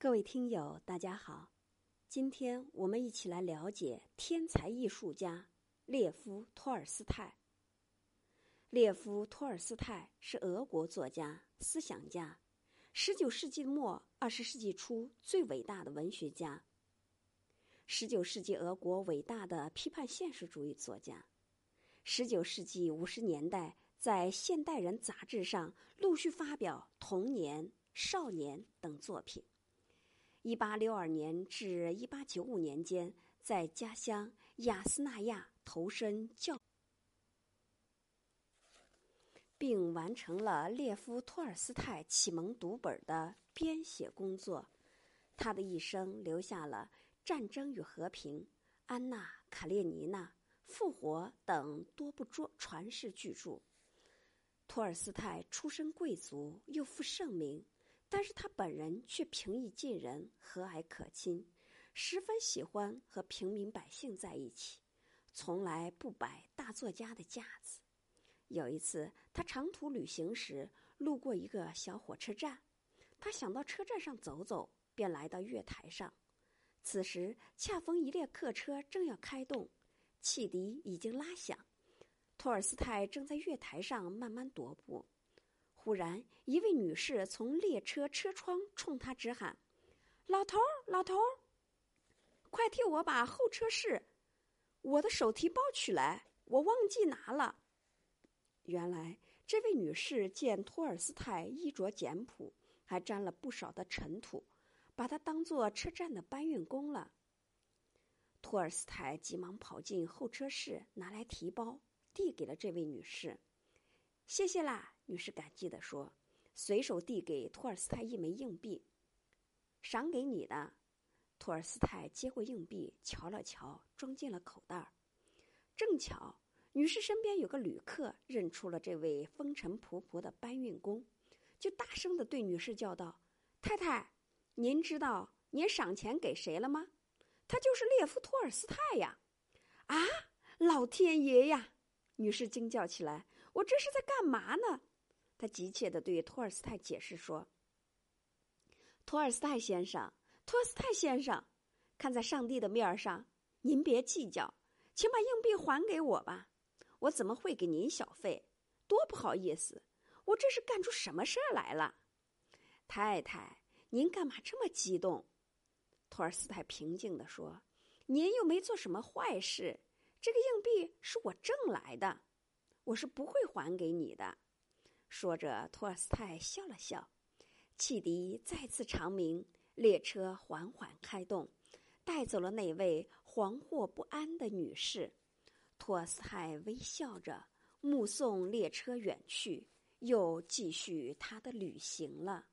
各位听友，大家好，今天我们一起来了解天才艺术家列夫·托尔斯泰。列夫·托尔斯泰是俄国作家、思想家，十九世纪末二十世纪初最伟大的文学家。十九世纪俄国伟大的批判现实主义作家。十九世纪五十年代在《现代人》杂志上陆续发表《童年》《少年》等作品。一八六二年至一八九五年间，在家乡雅斯纳亚投身教，并完成了列夫·托尔斯泰启蒙读本的编写工作。他的一生留下了《战争与和平》《安娜·卡列尼娜》《复活》等多部传传世巨著。托尔斯泰出身贵族，又负盛名。但是他本人却平易近人、和蔼可亲，十分喜欢和平民百姓在一起，从来不摆大作家的架子。有一次，他长途旅行时路过一个小火车站，他想到车站上走走，便来到月台上。此时恰逢一列客车正要开动，汽笛已经拉响，托尔斯泰正在月台上慢慢踱步。忽然，一位女士从列车车窗冲他直喊：“老头儿，老头儿，快替我把候车室我的手提包取来，我忘记拿了。”原来，这位女士见托尔斯泰衣着简朴，还沾了不少的尘土，把他当做车站的搬运工了。托尔斯泰急忙跑进候车室，拿来提包，递给了这位女士：“谢谢啦。”女士感激地说，随手递给托尔斯泰一枚硬币，赏给你的。托尔斯泰接过硬币，瞧了瞧，装进了口袋。正巧，女士身边有个旅客认出了这位风尘仆仆的搬运工，就大声的对女士叫道：“太太，您知道您赏钱给谁了吗？他就是列夫·托尔斯泰呀！”啊，老天爷呀！女士惊叫起来：“我这是在干嘛呢？”他急切地对托尔斯泰解释说：“托尔斯泰先生，托尔斯泰先生，看在上帝的面上，您别计较，请把硬币还给我吧。我怎么会给您小费？多不好意思！我这是干出什么事儿来了？太太，您干嘛这么激动？”托尔斯泰平静地说：“您又没做什么坏事，这个硬币是我挣来的，我是不会还给你的。”说着，托尔斯泰笑了笑，汽笛再次长鸣，列车缓缓开动，带走了那位惶惑不安的女士。托尔斯泰微笑着目送列车远去，又继续他的旅行了。